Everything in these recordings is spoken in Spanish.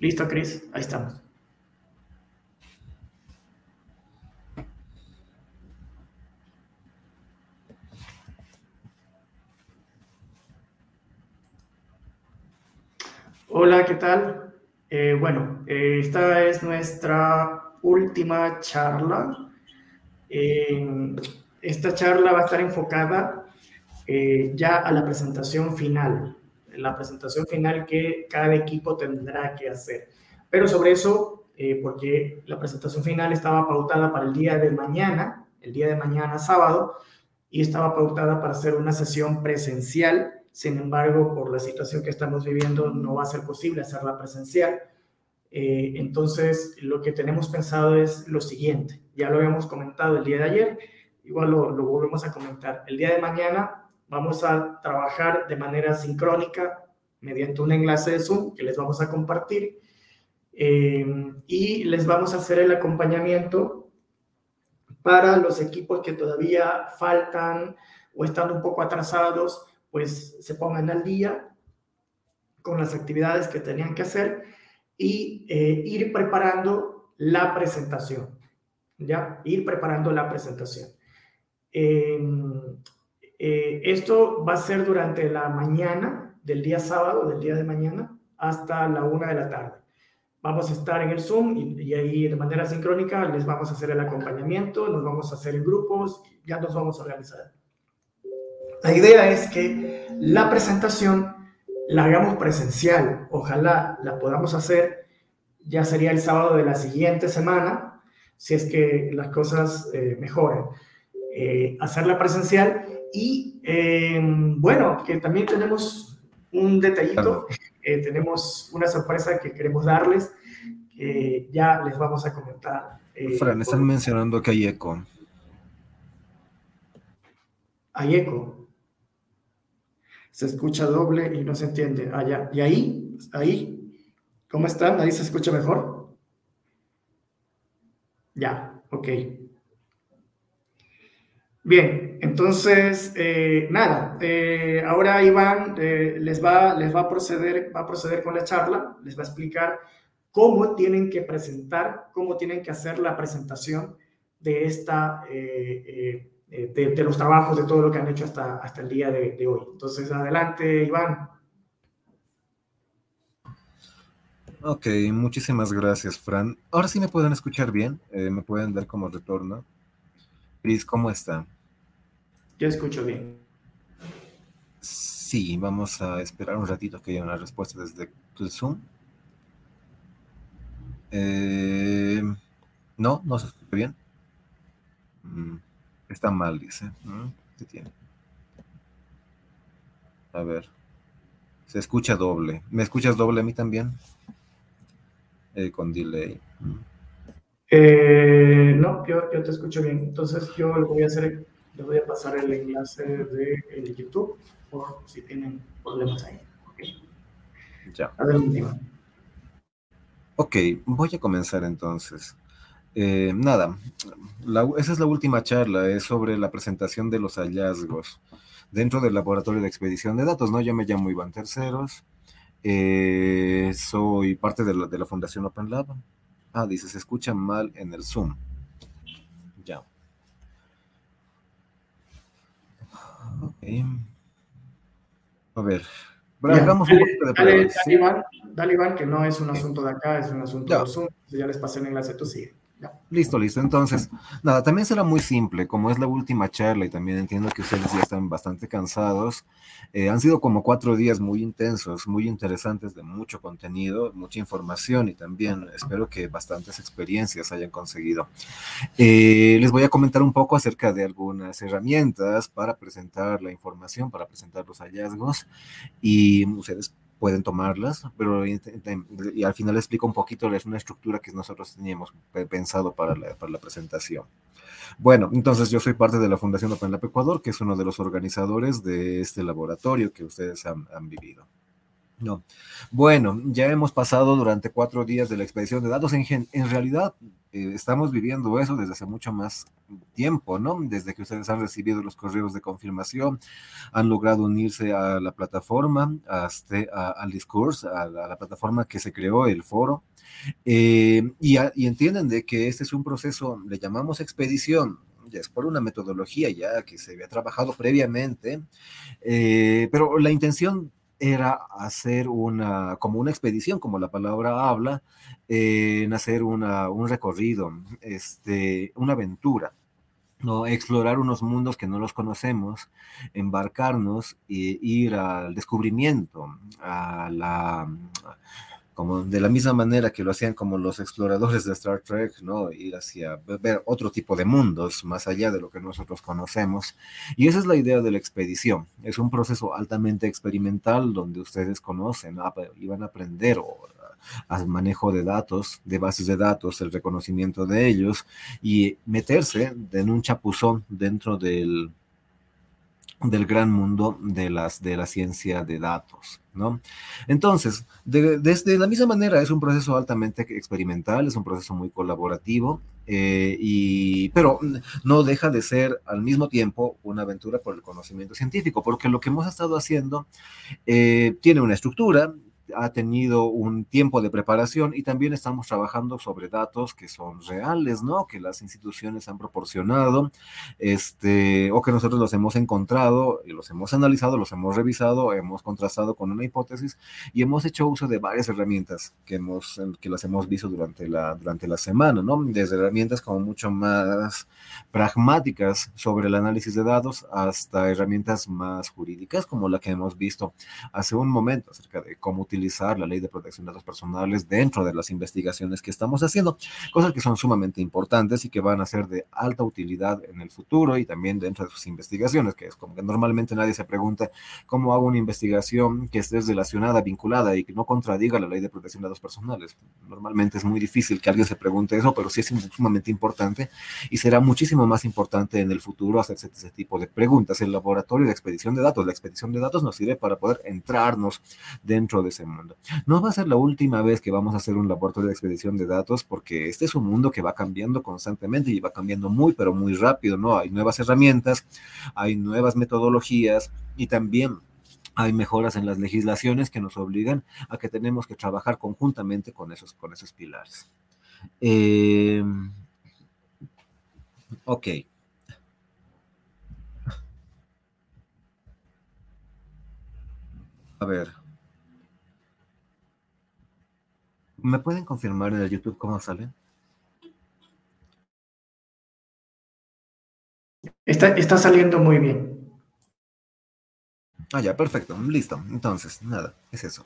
Listo, Cris, ahí estamos. Hola, ¿qué tal? Eh, bueno, eh, esta es nuestra última charla. esta charla va a estar enfocada eh, ya a la presentación final, la presentación final que cada equipo tendrá que hacer. Pero sobre eso, porque la presentación final estaba pautada para el día de mañana, el día de mañana sábado, y estaba pautada para hacer una sesión presencial sin embargo, por la situación que estamos viviendo, no va a ser posible hacerla presencial. Eh, entonces, lo que tenemos pensado es lo siguiente. Ya lo habíamos comentado el día de ayer, igual lo, volvemos a comentar. El día de mañana vamos a trabajar de manera sincrónica mediante un enlace de Zoom que les vamos a compartir eh, y les vamos a hacer el acompañamiento para los equipos que todavía faltan o están un poco atrasados pues se pongan al día con las actividades que tenían que hacer y eh, ir preparando la presentación, ¿ya? Ir preparando la presentación. Em, eh, esto va a ser durante la mañana del día sábado, del día de mañana, hasta la una de la tarde. Vamos a estar en el Zoom y, y, ahí de manera sincrónica les vamos a hacer el acompañamiento, nos vamos a hacer en grupos, ya nos vamos a organizar. La idea es que la presentación la hagamos presencial. Ojalá la podamos hacer, ya sería el sábado de la siguiente semana, si es que las cosas eh. Eh, hacerla presencial y eh, bueno, que también tenemos un detallito, tenemos una sorpresa que queremos darles, que ya les vamos a comentar. Fran, están mencionando que hay eco. Hay eco se escucha doble y no se entiende. Allá. Ah, ¿Y ahí? ¿Ahí? ¿Cómo están? ¿Ahí se escucha mejor? Ya, ok. Bien, entonces, eh, nada, eh, ahora Iván eh, les, va, les va, a proceder, va a proceder con la charla, les va a explicar cómo tienen que presentar, cómo tienen que hacer la presentación de esta de, los trabajos, de todo lo que han hecho hasta, hasta el día de, hoy. Entonces, adelante, Iván. Ok, muchísimas gracias, Fran. Ahora sí me pueden escuchar bien, me pueden dar como retorno. Cris, ¿cómo está? Yo escucho bien. Sí, vamos a esperar un ratito que haya una respuesta desde el Zoom. Eh, no, no se escucha bien. Mm. Está mal, dice. ¿Qué tiene? A ver. Se escucha doble. ¿Me escuchas doble a mí también? Eh, con delay. Eh, no, yo, te escucho bien. Entonces yo lo voy a hacer, les voy a pasar el enlace de, YouTube por si tienen problemas ahí. Okay. Ya. Adelante. Ok, voy a comenzar entonces. Eh, nada, esa es la última charla, es sobre la presentación de los hallazgos dentro del laboratorio de expedición de datos, ¿no? Yo me llamo Iván Terceros, eh, soy parte de la, de la Fundación Open Lab. Ah, dice, se escucha mal en el Zoom. A ver, hagamos un poquito de dale, dale, Iván, dale, Iván, que no es un asunto de acá, es un asunto de Zoom. Ya les pasé el enlace, tú sigue. Listo, listo. Entonces, nada, también será muy simple, como es la última charla y también entiendo que ustedes ya están bastante cansados. Eh, han sido como cuatro días muy intensos, muy interesantes, de mucho contenido, mucha información y también espero que bastantes experiencias hayan conseguido. Eh, les voy a comentar un poco acerca de algunas herramientas para presentar la información, para presentar los hallazgos y ustedes pueden tomarlas, pero y al final explico un poquito, es una estructura que nosotros teníamos pensado para la, para la presentación. Bueno, entonces yo soy parte de la Fundación Open Lab Ecuador, que es uno de los organizadores de este laboratorio que ustedes han, han vivido. No. Bueno, ya hemos pasado durante cuatro días de la expedición de datos. En, en realidad, eh, estamos viviendo eso desde hace mucho más tiempo, ¿no? Desde que ustedes han recibido los correos de confirmación, han logrado unirse a la plataforma, este, al discurso, a, la plataforma que se creó, el foro, eh, y, y, entienden de que este es un proceso, le llamamos expedición, ya es por una metodología ya que se había trabajado previamente, eh, pero la intención era hacer una, como una expedición, como la palabra habla, en hacer una, un recorrido, este, una aventura. ¿no? explorar unos mundos que no los conocemos, embarcarnos e ir al descubrimiento, a la, como de la misma manera que lo hacían como los exploradores de Star Trek, ¿no? Ir hacia ver otro tipo de mundos más allá de lo que nosotros conocemos. Y esa es la idea de la expedición. Es un proceso altamente experimental donde ustedes conocen y van a aprender al manejo de datos, de bases de datos, el reconocimiento de ellos y meterse en un chapuzón dentro del, del gran mundo de, las, de la ciencia de datos, ¿no? Entonces, desde la misma manera es un proceso altamente experimental, es un proceso muy colaborativo, eh, y, pero no deja de ser al mismo tiempo una aventura por el conocimiento científico, porque lo que hemos estado haciendo eh, tiene una estructura, ha tenido un tiempo de preparación y también estamos trabajando sobre datos que son reales, ¿no? Que las instituciones han proporcionado, este, o que nosotros los hemos encontrado los hemos analizado, los hemos revisado, hemos contrastado con una hipótesis y hemos hecho uso de varias herramientas que, hemos, que las hemos visto durante la, durante la semana, ¿no? Desde herramientas como mucho más pragmáticas sobre el análisis de datos hasta herramientas más jurídicas como la que hemos visto hace un momento acerca de cómo utilizar utilizar la ley de protección de datos personales dentro de las investigaciones que estamos haciendo, cosas que son sumamente importantes y que van a ser de alta utilidad en el futuro y también dentro de sus investigaciones, que es como que normalmente nadie se pregunta cómo hago una investigación que esté relacionada, vinculada y que no contradiga la ley de protección de datos personales. Normalmente es muy difícil que alguien se pregunte eso, pero sí es sumamente importante y será muchísimo más importante en el futuro hacerse ese tipo de preguntas. El laboratorio de expedición de datos, la expedición de datos nos sirve para poder entrarnos dentro de ese mundo. No va a ser la última vez que vamos a hacer un laboratorio de expedición de datos porque este es un mundo que va cambiando constantemente y va cambiando muy, pero muy rápido, ¿no? Hay nuevas herramientas, hay nuevas metodologías y también hay mejoras en las legislaciones que nos obligan a que tenemos que trabajar conjuntamente con esos, con esos pilares. Eh, ok. A ver. ¿Me pueden confirmar en el YouTube cómo sale? Está, está saliendo muy bien. Ah, ya, perfecto, listo. Entonces, nada, es eso.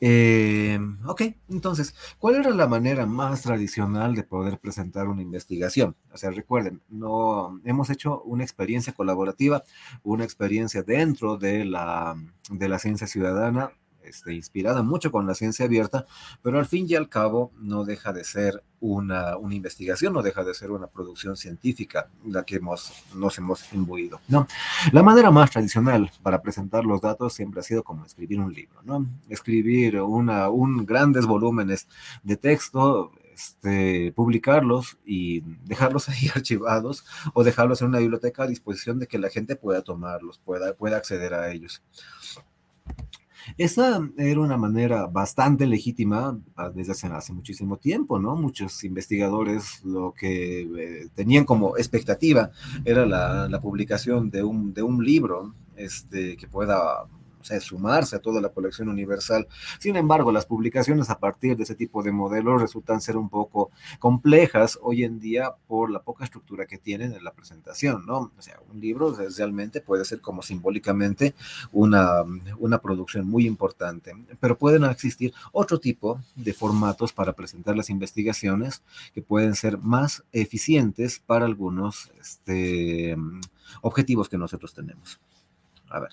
Eh, ok, entonces, ¿cuál era la manera más tradicional de poder presentar una investigación? O sea, recuerden, no hemos hecho una experiencia colaborativa, una experiencia dentro de la, de la ciencia ciudadana este, inspirada mucho con la ciencia abierta, pero al fin y al cabo no deja de ser una, una investigación, no deja de ser una producción científica la que hemos, nos hemos imbuido. ¿no? La manera más tradicional para presentar los datos siempre ha sido como escribir un libro, ¿no? escribir una, un grandes volúmenes de texto, este, publicarlos y dejarlos ahí archivados o dejarlos en una biblioteca a disposición de que la gente pueda tomarlos, pueda, pueda acceder a ellos. Esa era una manera bastante legítima ah, desde hace, hace muchísimo tiempo, ¿no? Muchos investigadores lo que eh, tenían como expectativa era la, la publicación de un, de un libro este, que pueda o sea, sumarse a toda la colección universal. Sin embargo, las publicaciones a partir de ese tipo de modelos resultan ser un poco complejas hoy en día por la poca estructura que tienen en la presentación, ¿no? O sea, un libro realmente puede ser como simbólicamente una, una producción muy importante, pero pueden existir otro tipo de formatos para presentar las investigaciones que pueden ser más eficientes para algunos este, objetivos que nosotros tenemos. A ver.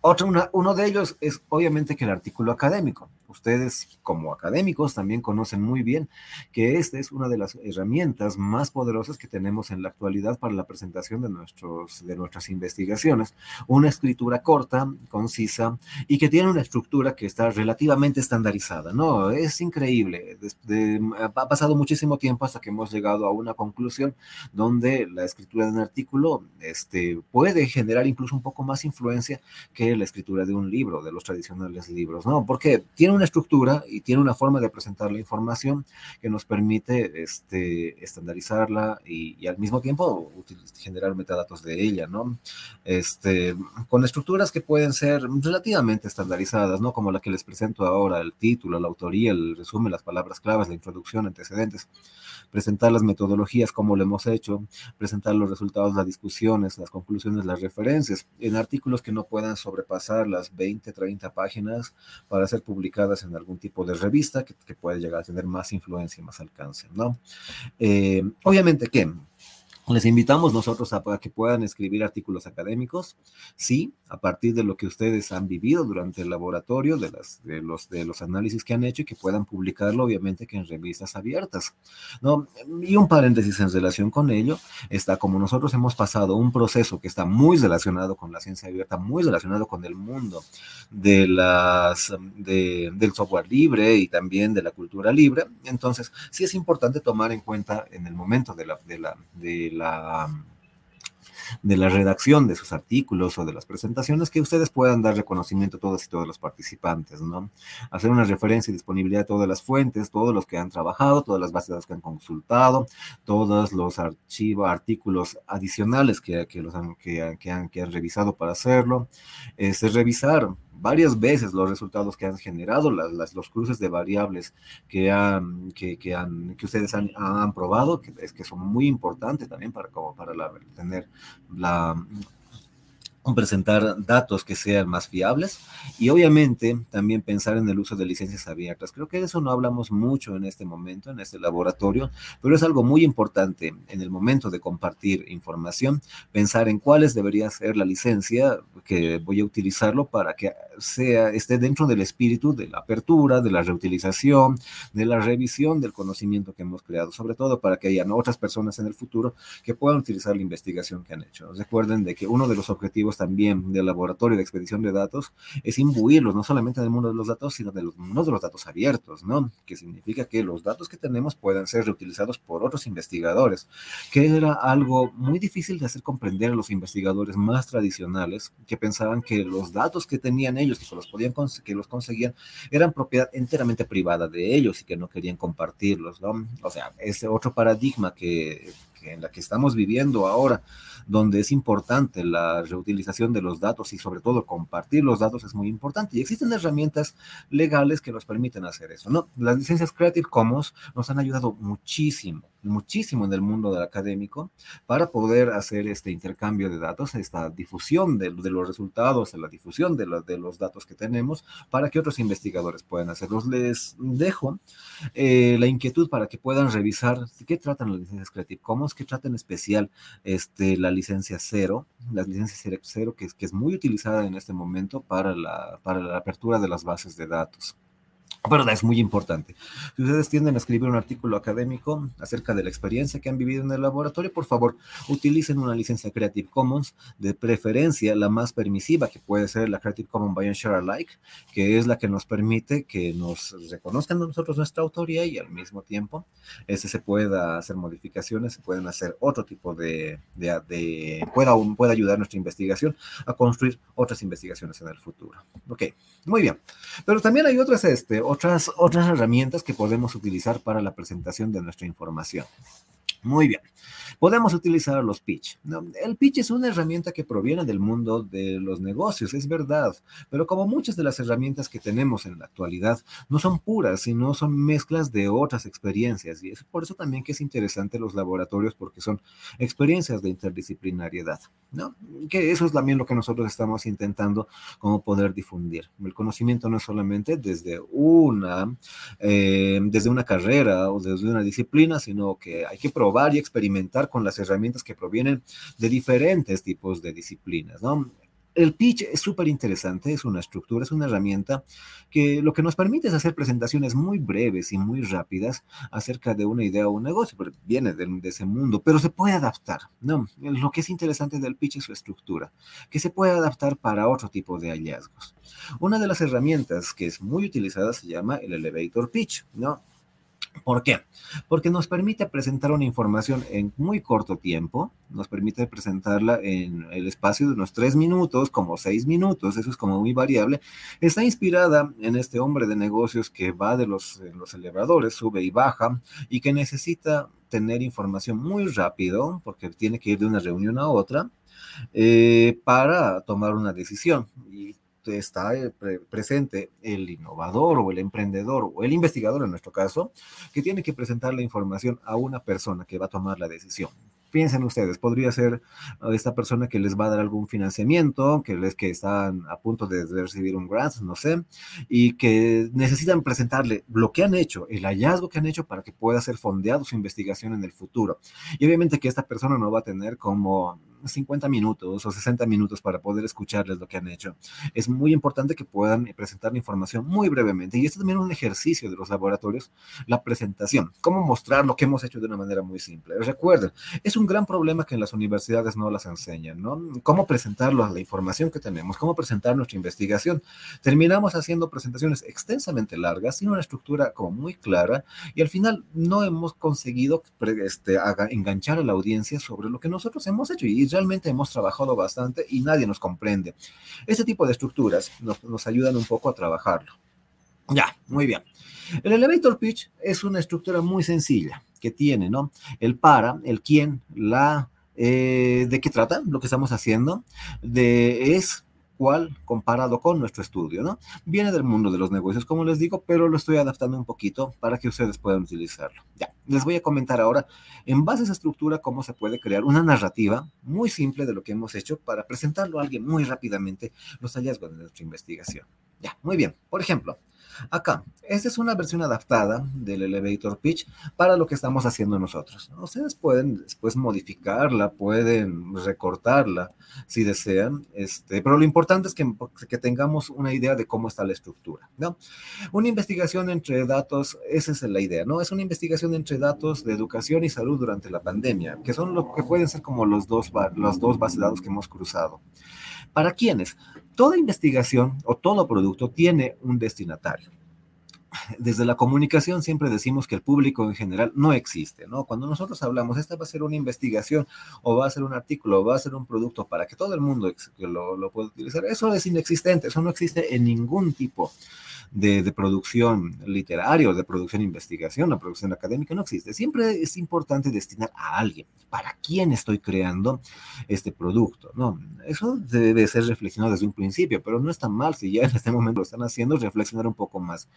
Otro, uno de ellos es obviamente que el artículo académico. Ustedes como académicos también conocen muy bien que esta es una de las herramientas más poderosas que tenemos en la actualidad para la presentación de, nuestros, de nuestras investigaciones. Una escritura corta, concisa y que tiene una estructura que está relativamente estandarizada, ¿no? Es increíble. ha pasado muchísimo tiempo hasta que hemos llegado a una conclusión donde la escritura de un artículo este, puede generar incluso un poco más influencia que la escritura de un libro, de los tradicionales libros, ¿no? Porque tiene una estructura y tiene una forma de presentar la información que nos permite este, estandarizarla y, al mismo tiempo generar metadatos de ella, ¿no? Este, con estructuras que pueden ser relativamente estandarizadas, ¿no? Como la que les presento ahora, el título, la autoría, el resumen, las palabras claves, la introducción, antecedentes presentar las metodologías como lo hemos hecho, presentar los resultados, las discusiones, las conclusiones, las referencias, en artículos que no puedan sobrepasar las 20, 30 páginas para ser publicadas en algún tipo de revista que, puede llegar a tener más influencia y más alcance, ¿no? Eh, obviamente que les invitamos nosotros a, que puedan escribir artículos académicos, sí, a partir de lo que ustedes han vivido durante el laboratorio, de, las, de, los, de los análisis que han hecho y que puedan publicarlo, obviamente, que en revistas abiertas. ¿no? Y un paréntesis en relación con ello, está como nosotros hemos pasado un proceso que está muy relacionado con la ciencia abierta, muy relacionado con el mundo de las, de, del software libre y también de la cultura libre, entonces sí es importante tomar en cuenta en el momento de de la, de la de la redacción de sus artículos o de las presentaciones, que ustedes puedan dar reconocimiento a todos y todos los participantes, ¿no? Hacer una referencia y disponibilidad de todas las fuentes, todos los que han trabajado, todas las bases que han consultado, todos los archivos, artículos adicionales que, que, los han, que, han, que han revisado para hacerlo, este, revisar varias veces los resultados que han generado, las, los cruces de variables que, han, que, que, han, que ustedes han, han probado, que es que son muy importantes también para, como para la, tener la, presentar datos que sean más fiables y obviamente también pensar en el uso de licencias abiertas. Creo que de eso no hablamos mucho en este momento, en este laboratorio, pero es algo muy importante en el momento de compartir información, pensar en cuáles debería ser la licencia que voy a utilizarlo para que sea, esté dentro del espíritu de la apertura, de la reutilización, de la revisión del conocimiento que hemos creado, sobre todo para que hayan otras personas en el futuro que puedan utilizar la investigación que han hecho. Recuerden de que uno de los objetivos también del laboratorio de expedición de datos es imbuirlos no solamente en el mundo de los datos, sino de los mundo de los datos abiertos, ¿no? Que significa que los datos que tenemos puedan ser reutilizados por otros investigadores, que era algo muy difícil de hacer comprender a los investigadores más tradicionales que pensaban que los datos que tenían ellos, que los podían que los conseguían, eran propiedad enteramente privada de ellos y que no querían compartirlos, ¿no? O sea, ese otro paradigma que en la que estamos viviendo ahora, donde es importante la reutilización de los datos y sobre todo compartir los datos es muy importante. Y existen herramientas legales que nos permiten hacer eso, ¿no? Las licencias Creative Commons nos han ayudado muchísimo muchísimo en el mundo del académico para poder hacer este intercambio de datos, esta difusión de, los resultados, la difusión de, de, los datos que tenemos para que otros investigadores puedan hacerlos. Les dejo eh, la inquietud para que puedan revisar qué tratan las licencias Creative Commons, qué tratan en especial este, la licencia cero, la licencia cero que, que es muy utilizada en este momento para la, para la apertura de las bases de datos. Pero es muy importante. Si ustedes tienden a escribir un artículo académico acerca de la experiencia que han vivido en el laboratorio, por favor, utilicen una licencia Creative Commons, de preferencia la más permisiva, que puede ser la Creative Commons by Share Alike, que es la que nos permite que nos reconozcan a nosotros nuestra autoría y al mismo tiempo este, se pueda hacer modificaciones, se pueden hacer otro tipo de, de, de pueda, pueda ayudar nuestra investigación a construir otras investigaciones en el futuro. Ok, muy bien. Pero también hay otras, este, otras, otras herramientas que podemos utilizar para la presentación de nuestra información. Muy bien. Podemos utilizar los pitch. El pitch es una herramienta que proviene del mundo de los negocios, es verdad, pero como muchas de las herramientas que tenemos en la actualidad no son puras, sino son mezclas de otras experiencias. Y es por eso también que es interesante los laboratorios, porque son experiencias de interdisciplinariedad, ¿no? Que eso es también lo que nosotros estamos intentando poder difundir. El conocimiento no es solamente desde una, eh, desde una carrera o desde una disciplina, sino que hay que probar y experimentar con las herramientas que provienen de diferentes tipos de disciplinas, ¿no? el pitch es súper interesante, es una estructura, es una herramienta que lo que nos permite es hacer presentaciones muy breves y muy rápidas acerca de una idea o un negocio, pero viene de, de, ese mundo, pero se puede adaptar, ¿no? Lo que es interesante del pitch es su estructura, que se puede adaptar para otro tipo de hallazgos. Una de las herramientas que es muy utilizada se llama el elevator pitch, ¿no? ¿Por qué? Porque nos permite presentar una información en muy corto tiempo, nos permite presentarla en el espacio de unos tres minutos, como seis minutos, eso es como muy variable. Está inspirada en este hombre de negocios que va de los, los elevadores, sube y baja, y que necesita tener información muy rápido, porque tiene que ir de una reunión a otra, eh, para tomar una decisión. Está eh, presente el innovador o el emprendedor o el investigador en nuestro caso, que tiene que presentar la información a una persona que va a tomar la decisión. Piensen ustedes, podría ser uh, esta persona que les va a dar algún financiamiento, que les que están a punto de recibir un grant, no sé, y que necesitan presentarle lo que han hecho, el hallazgo que han hecho para que pueda ser fondeado su investigación en el futuro. Y obviamente que esta persona no va a tener como 50 minutos o 60 minutos para poder escucharles lo que han hecho. Es muy importante que puedan presentar la información muy brevemente. Y esto también es un ejercicio de los laboratorios, la presentación, cómo mostrar lo que hemos hecho de una manera muy simple. Recuerden, es un gran problema que en las universidades no las enseñan, ¿no? Cómo presentarlo a la información que tenemos, cómo presentar nuestra investigación. Terminamos haciendo presentaciones extensamente largas, sin una estructura como muy clara, y al final no hemos conseguido este, enganchar a la audiencia sobre lo que nosotros hemos hecho. Y realmente hemos trabajado bastante y nadie nos comprende. Este tipo de estructuras nos, ayudan un poco a trabajarlo. Ya, muy bien. El elevator pitch es una estructura muy sencilla que tiene, ¿no? El para, el quién, la, eh, de qué trata lo que estamos haciendo, de es cual comparado con nuestro estudio, ¿no? Viene del mundo de los negocios, como les digo, pero lo estoy adaptando un poquito para que ustedes puedan utilizarlo. Ya, les voy a comentar ahora, en base a esa estructura, cómo se puede crear una narrativa muy simple de lo que hemos hecho para presentarlo a alguien muy rápidamente los hallazgos de nuestra investigación. Ya, muy bien. Por ejemplo, Acá, esta es una versión adaptada del elevator pitch para lo que estamos haciendo nosotros. Ustedes pueden después modificarla, pueden recortarla si desean, este, pero lo importante es que, que tengamos una idea de cómo está la estructura, ¿no? Una investigación entre datos, esa es la idea, ¿no? Es una investigación entre datos de educación y salud durante la pandemia, que son lo que pueden ser como los dos, los dos bases de datos que hemos cruzado. ¿Para quiénes? Toda investigación o todo producto tiene un destinatario. Desde la comunicación siempre decimos que el público en general no existe, ¿no? Cuando nosotros hablamos, esta va a ser una investigación o va a ser un artículo o va a ser un producto para que todo el mundo lo, pueda utilizar, eso es inexistente, eso no existe en ningún tipo de, producción literaria de producción de investigación o producción académica no existe. Siempre es importante destinar a alguien. ¿Para quién estoy creando este producto? No, eso debe ser reflexionado desde un principio, pero no está mal si ya en este momento lo están haciendo, reflexionar un poco más.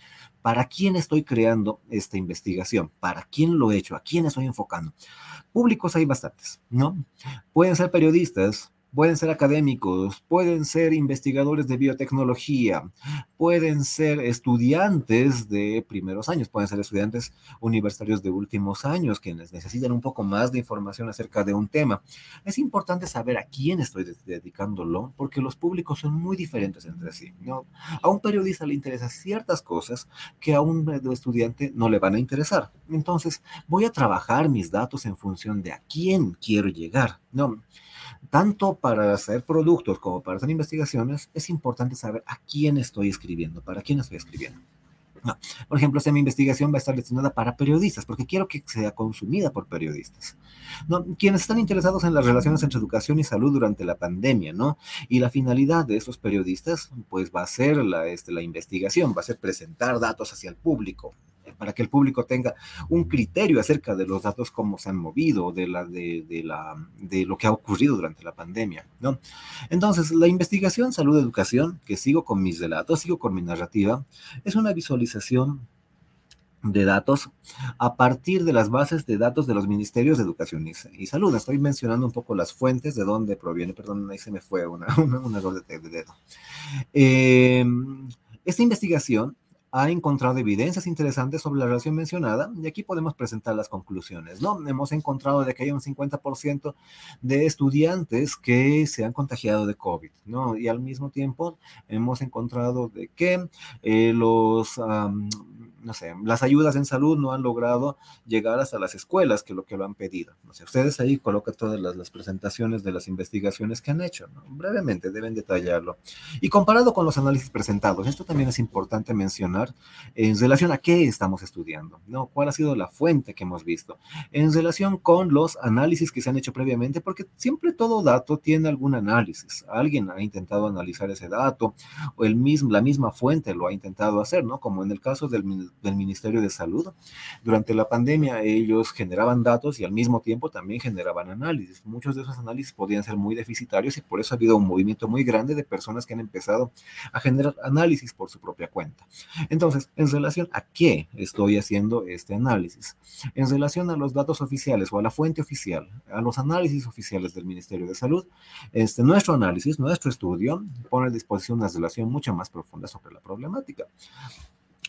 ¿Para quién estoy creando esta investigación? ¿Para quién lo he hecho? ¿A quién estoy enfocando? Públicos hay bastantes, ¿no? Pueden ser periodistas, pueden ser académicos, pueden ser investigadores de biotecnología, pueden ser estudiantes de primeros años, pueden ser estudiantes universitarios de últimos años quienes necesitan un poco más de información acerca de un tema. Es importante saber a quién estoy dedicándolo porque los públicos son muy diferentes entre sí. A un periodista le interesan ciertas cosas que a un estudiante no le van a interesar. Entonces, voy a trabajar mis datos en función de a quién quiero llegar. ¿no? Tanto para hacer productos como para hacer investigaciones, es importante saber a quién estoy escribiendo, para quién estoy escribiendo. No. Por ejemplo, si mi investigación va a estar destinada para periodistas, porque quiero que sea consumida por periodistas. ¿no? Quienes están interesados en las relaciones entre educación y salud durante la pandemia, ¿no? Y la finalidad de esos periodistas, pues va a ser la, este, la investigación, va a ser presentar datos hacia el público, para que el público tenga un criterio acerca de los datos, cómo se han movido, de, la, de, de, la, de lo que ha ocurrido durante la pandemia, ¿no? Entonces, la investigación salud-educación, que sigo con mis relatos, sigo con mi narrativa, es una visualización de datos a partir de las bases de datos de los ministerios de educación y, salud. Estoy mencionando un poco las fuentes de dónde proviene, perdón, ahí se me fue una, una, un de dedo. Eh, esta investigación ha encontrado evidencias interesantes sobre la relación mencionada y aquí podemos presentar las conclusiones, ¿no? Hemos encontrado de que hay un 50% de estudiantes que se han contagiado de COVID, ¿no? Y al mismo tiempo hemos encontrado de que eh, los no sé, las ayudas en salud no han logrado llegar hasta las escuelas, que lo que lo han pedido. No sé, ustedes ahí colocan todas las, presentaciones de las investigaciones que han hecho, ¿no? brevemente deben detallarlo. Y comparado con los análisis presentados, esto también es importante mencionar en relación a qué estamos estudiando, ¿no? ¿Cuál ha sido la fuente que hemos visto? En relación con los análisis que se han hecho previamente, porque siempre todo dato tiene algún análisis. Alguien ha intentado analizar ese dato, o el mismo, la misma fuente lo ha intentado hacer, ¿no? Como en el caso del del Ministerio de Salud. Durante la pandemia ellos generaban datos y al mismo tiempo también generaban análisis. Muchos de esos análisis podían ser muy deficitarios y por eso ha habido un movimiento muy grande de personas que han empezado a generar análisis por su propia cuenta. Entonces, en relación a qué estoy haciendo este análisis, en relación a los datos oficiales o a la fuente oficial, a los análisis oficiales del Ministerio de Salud, este, nuestro análisis, nuestro estudio pone a disposición una relación mucho más profunda sobre la problemática.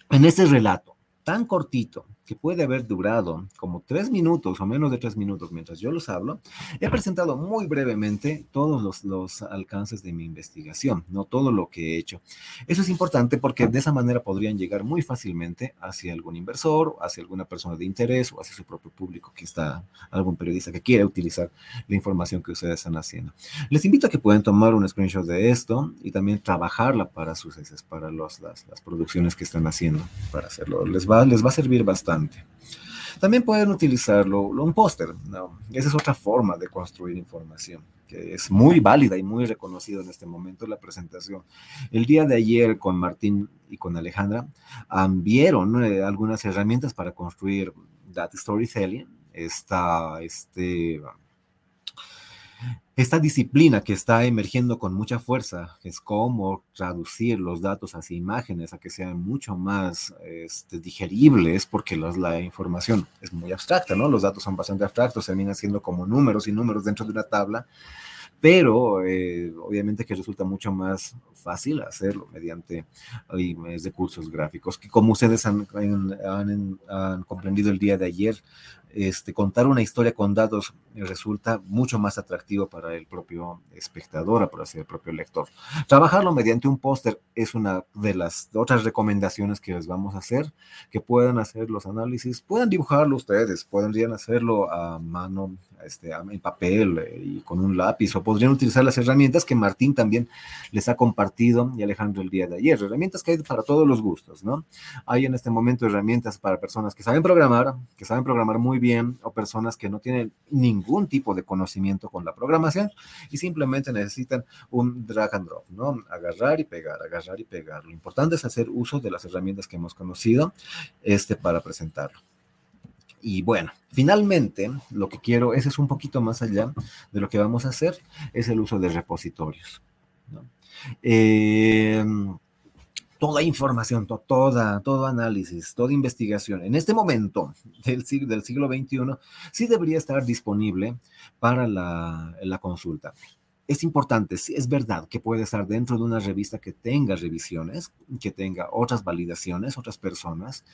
En este relato tan cortito, que puede haber durado como tres minutos o menos de tres minutos mientras yo los hablo, he presentado muy brevemente todos los, los, alcances de mi investigación, no todo lo que he hecho. Eso es importante porque de esa manera podrían llegar muy fácilmente hacia algún inversor, hacia alguna persona de interés o hacia su propio público que está, algún periodista que quiera utilizar la información que ustedes están haciendo. Les invito a que puedan tomar un screenshot de esto y también trabajarla para sus para los, las, las producciones que están haciendo para hacerlo. Les va, les va a servir bastante también pueden utilizarlo, un póster. Esa es otra forma de construir información, que es muy válida y muy reconocida en este momento la presentación. El día de ayer con Martín y con Alejandra vieron eh, algunas herramientas para construir data storytelling, esta, este, esta disciplina que está emergiendo con mucha fuerza es cómo traducir los datos hacia imágenes, a que sean mucho más este, digeribles, porque la información es muy abstracta, ¿no? Los datos son bastante abstractos, terminan siendo como números y números dentro de una tabla, pero eh, obviamente que resulta mucho más fácil hacerlo mediante recursos gráficos, que como ustedes han, han comprendido el día de ayer, este, contar una historia con datos resulta mucho más atractivo para el propio espectador, para el propio lector. Trabajarlo mediante un póster es una de las otras recomendaciones que les vamos a hacer, que puedan hacer los análisis, puedan dibujarlo ustedes, podrían hacerlo a mano, este, en papel eh, y con un lápiz, o podrían utilizar las herramientas que Martín también les ha compartido y Alejandro el día de ayer, herramientas que hay para todos los gustos, ¿no? Hay en este momento herramientas para personas que saben programar, que saben programar muy bien, o personas que no tienen ningún tipo de conocimiento con la programación y simplemente necesitan un drag and drop, ¿no? Agarrar y pegar, agarrar y pegar. Lo importante es hacer uso de las herramientas que hemos conocido este, para presentarlo. Y bueno, finalmente, lo que quiero, ese es un poquito más allá de lo que vamos a hacer, es el uso de repositorios. Eh, toda información, toda, todo análisis, toda investigación en este momento del siglo, del siglo XXI sí debería estar disponible para la, la consulta es importante, es verdad que puede estar dentro de una revista que tenga revisiones, que tenga otras validaciones, otras personas,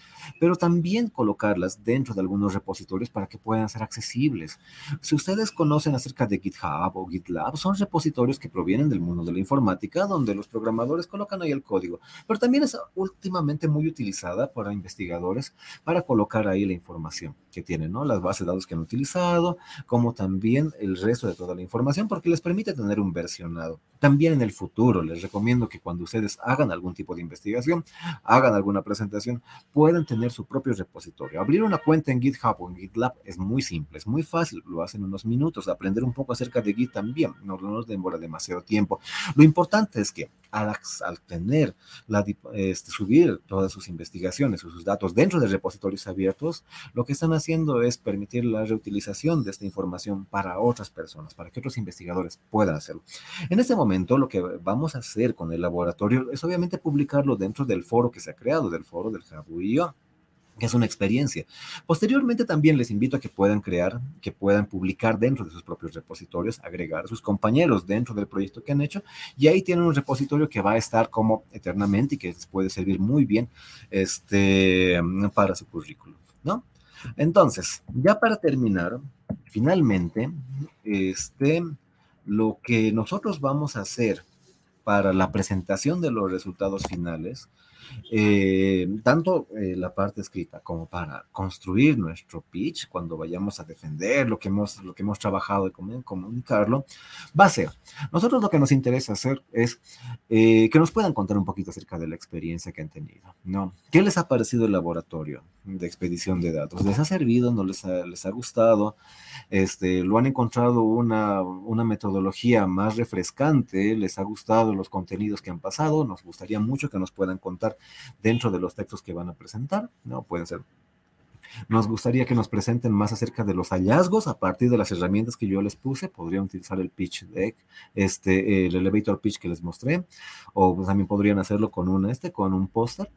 pero también colocarlas dentro de algunos repositorios para que puedan ser accesibles. Si ustedes conocen acerca de GitHub o GitLab, son repositorios que provienen del mundo de la informática, donde los programadores colocan ahí el código, pero también es últimamente muy utilizada para investigadores para colocar ahí la información que tienen, ¿no? Las bases de datos que han utilizado, como también el resto de toda la información, porque les permite tener un versionado. También en el futuro les recomiendo que cuando ustedes hagan algún tipo de investigación, hagan alguna presentación, puedan tener su propio repositorio. Abrir una cuenta en GitHub o en GitLab es muy simple, es muy fácil, lo hacen unos minutos. Aprender un poco acerca de Git también no nos demora demasiado tiempo. Lo importante es que al, tener, la, este, subir todas sus investigaciones o sus datos dentro de repositorios abiertos, lo que están haciendo es permitir la reutilización de esta información para otras personas, para que otros investigadores puedan hacerlo. En este momento, lo que vamos a hacer con el laboratorio es obviamente publicarlo dentro del foro que se ha creado, del foro del Jabuío que es una experiencia. Posteriormente también les invito a que puedan crear, que puedan publicar dentro de sus propios repositorios, agregar a sus compañeros dentro del proyecto que han hecho y ahí tienen un repositorio que va a estar como eternamente y que les puede servir muy bien este, para su currículum, ¿no? Entonces, ya para terminar, finalmente, este, lo que nosotros vamos a hacer para la presentación de los resultados finales eh, tanto eh, la parte escrita como para construir nuestro pitch cuando vayamos a defender lo que hemos, lo que hemos trabajado y comunicarlo, va a ser, nosotros lo que nos interesa hacer es eh, que nos puedan contar un poquito acerca de la experiencia que han tenido, ¿no? ¿Qué les ha parecido el laboratorio de expedición de datos? ¿Les ha servido? ¿No les ha, les ha gustado? Este, ¿Lo han encontrado una, una metodología más refrescante? ¿Les ha gustado los contenidos que han pasado? Nos gustaría mucho que nos puedan contar dentro de los textos que van a presentar, ¿no? Pueden ser nos gustaría que nos presenten más acerca de los hallazgos a partir de las herramientas que yo les puse. Podrían utilizar el pitch deck, este, el elevator pitch que les mostré, o también podrían hacerlo con un, este, con un póster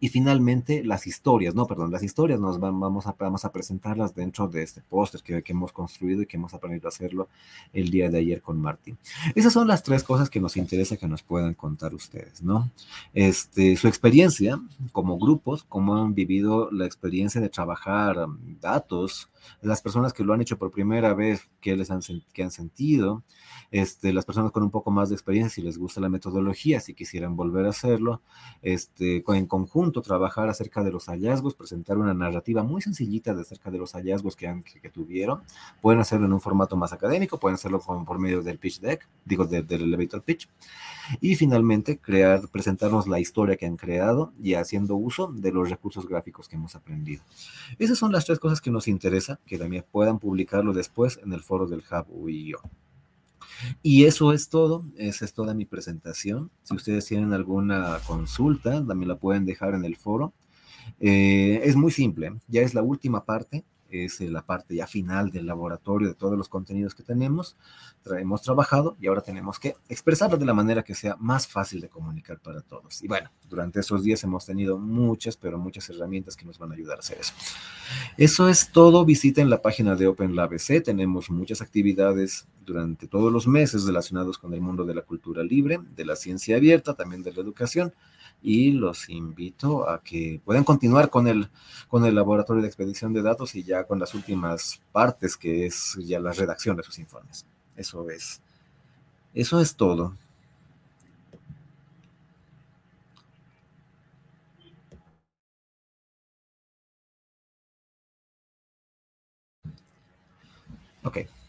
y finalmente las historias, no, perdón, las historias nos vamos, a, vamos a presentarlas dentro de este póster que, que, hemos construido y que hemos aprendido a hacerlo el día de ayer con Martín. Esas son las tres cosas que nos interesa que nos puedan contar ustedes, ¿no? Este, su experiencia como grupos, cómo han vivido la experiencia de trabajar um, datos, las personas que lo han hecho por primera vez, qué les han, qué han sentido, este, las personas con un poco más de experiencia, si les gusta la metodología, si quisieran volver a hacerlo, este, en conjunto trabajar acerca de los hallazgos, presentar una narrativa muy sencillita de acerca de los hallazgos que, han, que, tuvieron. Pueden hacerlo en un formato más académico, pueden hacerlo por, medio del pitch deck, digo, del elevator pitch. Y finalmente, crear, presentarnos la historia que han creado y haciendo uso de los recursos gráficos que hemos aprendido. Esas son las tres cosas que nos que también puedan publicarlo después en el foro del Hub UIO. Y eso es todo, esa es toda mi presentación. Si ustedes tienen alguna consulta, también la pueden dejar en el foro. Eh, es muy simple, ya es la última parte es la parte ya final del laboratorio de todos los contenidos que tenemos, hemos trabajado y ahora tenemos que expresarlo de la manera que sea más fácil de comunicar para todos. Y bueno, durante esos días hemos tenido muchas, pero muchas herramientas que nos van a ayudar a hacer eso. Eso es todo. Visiten la página de OpenLabC. Tenemos muchas actividades durante todos los meses relacionados con el mundo de la cultura libre, de la ciencia abierta, también de la educación y los invito a que puedan continuar con el, con el laboratorio de expedición de datos y ya con las últimas partes, que es ya la redacción de sus informes. Eso es, eso es todo. Ok.